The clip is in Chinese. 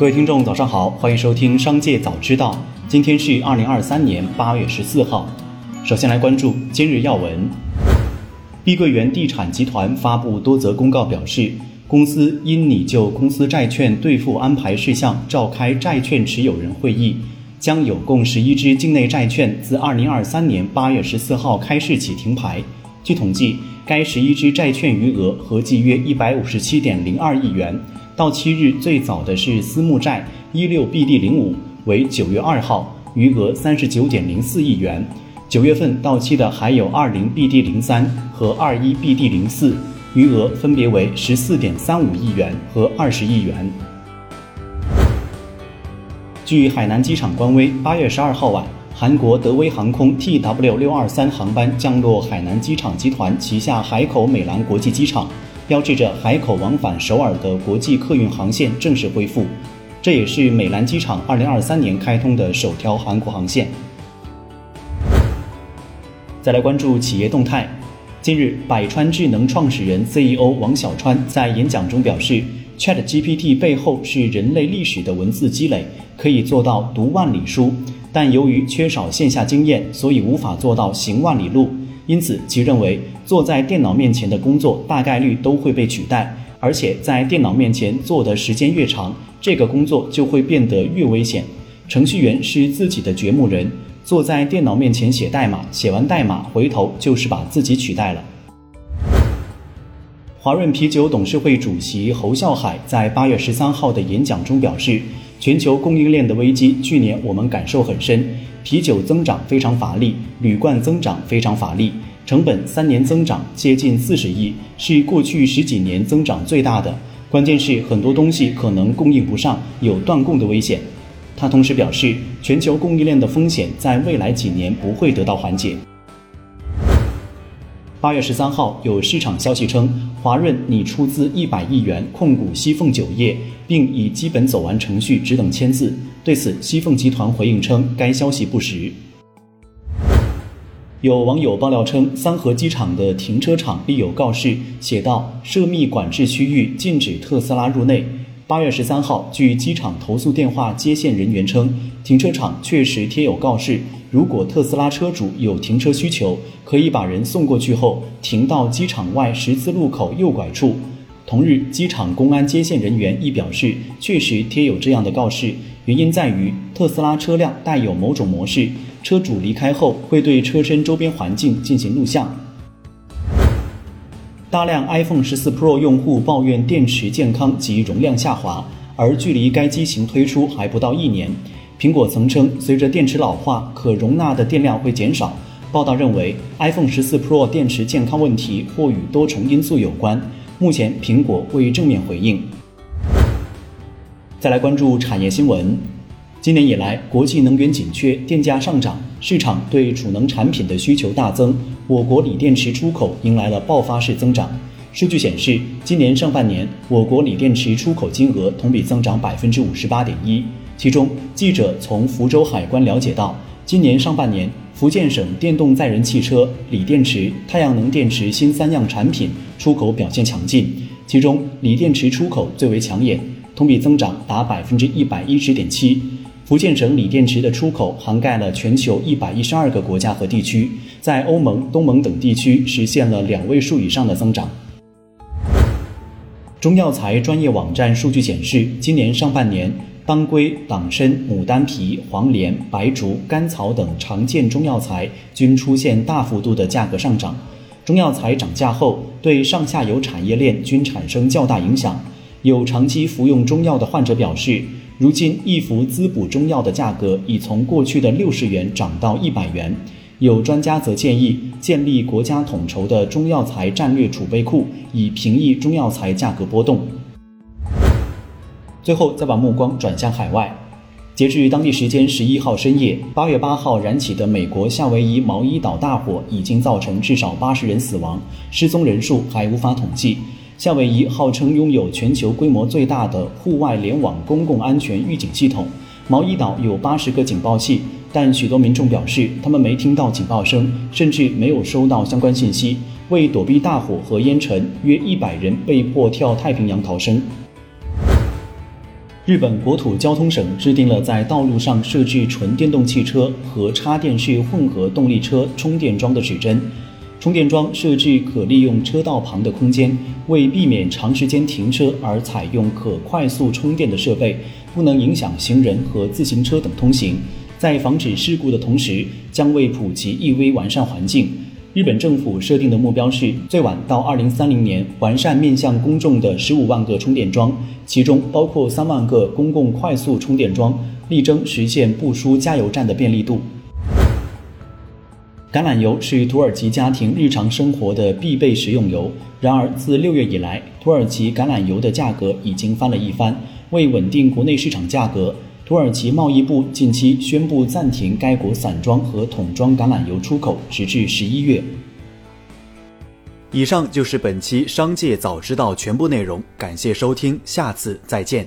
各位听众，早上好，欢迎收听《商界早知道》。今天是二零二三年八月十四号。首先来关注今日要闻。碧桂园地产集团发布多则公告，表示公司因拟就公司债券兑付安排事项召开债券持有人会议，将有共十一只境内债券自二零二三年八月十四号开市起停牌。据统计，该十一只债券余额合计约一百五十七点零二亿元。到期日最早的是私募债一六 BD 零五，为九月二号，余额三十九点零四亿元。九月份到期的还有二零 BD 零三和二一 BD 零四，余额分别为十四点三五亿元和二十亿元。据海南机场官微，八月十二号晚，韩国德威航空 TW 六二三航班降落海南机场集团旗下海口美兰国际机场。标志着海口往返首尔的国际客运航线正式恢复，这也是美兰机场2023年开通的首条韩国航线。再来关注企业动态，近日，百川智能创始人 CEO 王小川在演讲中表示，ChatGPT 背后是人类历史的文字积累，可以做到读万里书，但由于缺少线下经验，所以无法做到行万里路。因此，其认为坐在电脑面前的工作大概率都会被取代，而且在电脑面前坐的时间越长，这个工作就会变得越危险。程序员是自己的掘墓人，坐在电脑面前写代码，写完代码回头就是把自己取代了。华润啤酒董事会主席侯孝海在八月十三号的演讲中表示，全球供应链的危机，去年我们感受很深。啤酒增长非常乏力，铝罐增长非常乏力，成本三年增长接近四十亿，是过去十几年增长最大的。关键是很多东西可能供应不上，有断供的危险。他同时表示，全球供应链的风险在未来几年不会得到缓解。八月十三号，有市场消息称，华润拟出资一百亿元控股西凤酒业，并已基本走完程序，只等签字。对此，西凤集团回应称，该消息不实。有网友爆料称，三河机场的停车场立有告示，写道：“涉密管制区域，禁止特斯拉入内。”八月十三号，据机场投诉电话接线人员称，停车场确实贴有告示。如果特斯拉车主有停车需求，可以把人送过去后停到机场外十字路口右拐处。同日，机场公安接线人员亦表示，确实贴有这样的告示，原因在于特斯拉车辆带有某种模式，车主离开后会对车身周边环境进行录像。大量 iPhone 十四 Pro 用户抱怨电池健康及容量下滑，而距离该机型推出还不到一年。苹果曾称，随着电池老化，可容纳的电量会减少。报道认为，iPhone 十四 Pro 电池健康问题或与多重因素有关。目前，苹果未正面回应。再来关注产业新闻。今年以来，国际能源紧缺，电价上涨，市场对储能产品的需求大增，我国锂电池出口迎来了爆发式增长。数据显示，今年上半年，我国锂电池出口金额同比增长百分之五十八点一。其中，记者从福州海关了解到，今年上半年，福建省电动载人汽车、锂电池、太阳能电池新三样产品出口表现强劲，其中锂电池出口最为抢眼，同比增长达百分之一百一十点七。福建省锂电池的出口涵盖了全球一百一十二个国家和地区，在欧盟、东盟等地区实现了两位数以上的增长。中药材专业网站数据显示，今年上半年。当归、党参、牡丹皮、黄连、白术、甘草等常见中药材均出现大幅度的价格上涨。中药材涨价后，对上下游产业链均产生较大影响。有长期服用中药的患者表示，如今一服滋补中药的价格已从过去的六十元涨到一百元。有专家则建议建立国家统筹的中药材战略储备库，以平抑中药材价格波动。最后，再把目光转向海外。截至当地时间十一号深夜，八月八号燃起的美国夏威夷毛伊岛大火已经造成至少八十人死亡，失踪人数还无法统计。夏威夷号称拥有全球规模最大的户外联网公共安全预警系统。毛伊岛有八十个警报器，但许多民众表示他们没听到警报声，甚至没有收到相关信息。为躲避大火和烟尘，约一百人被迫跳太平洋逃生。日本国土交通省制定了在道路上设置纯电动汽车和插电式混合动力车充电桩的指针。充电桩设置可利用车道旁的空间，为避免长时间停车而采用可快速充电的设备，不能影响行人和自行车等通行。在防止事故的同时，将为普及 EV 完善环境。日本政府设定的目标是，最晚到二零三零年完善面向公众的十五万个充电桩，其中包括三万个公共快速充电桩，力争实现不输加油站的便利度。橄榄油是土耳其家庭日常生活的必备食用油，然而自六月以来，土耳其橄榄油的价格已经翻了一番。为稳定国内市场价格，土耳其贸易部近期宣布暂停该国散装和桶装橄榄油出口，直至十一月。以上就是本期《商界早知道》全部内容，感谢收听，下次再见。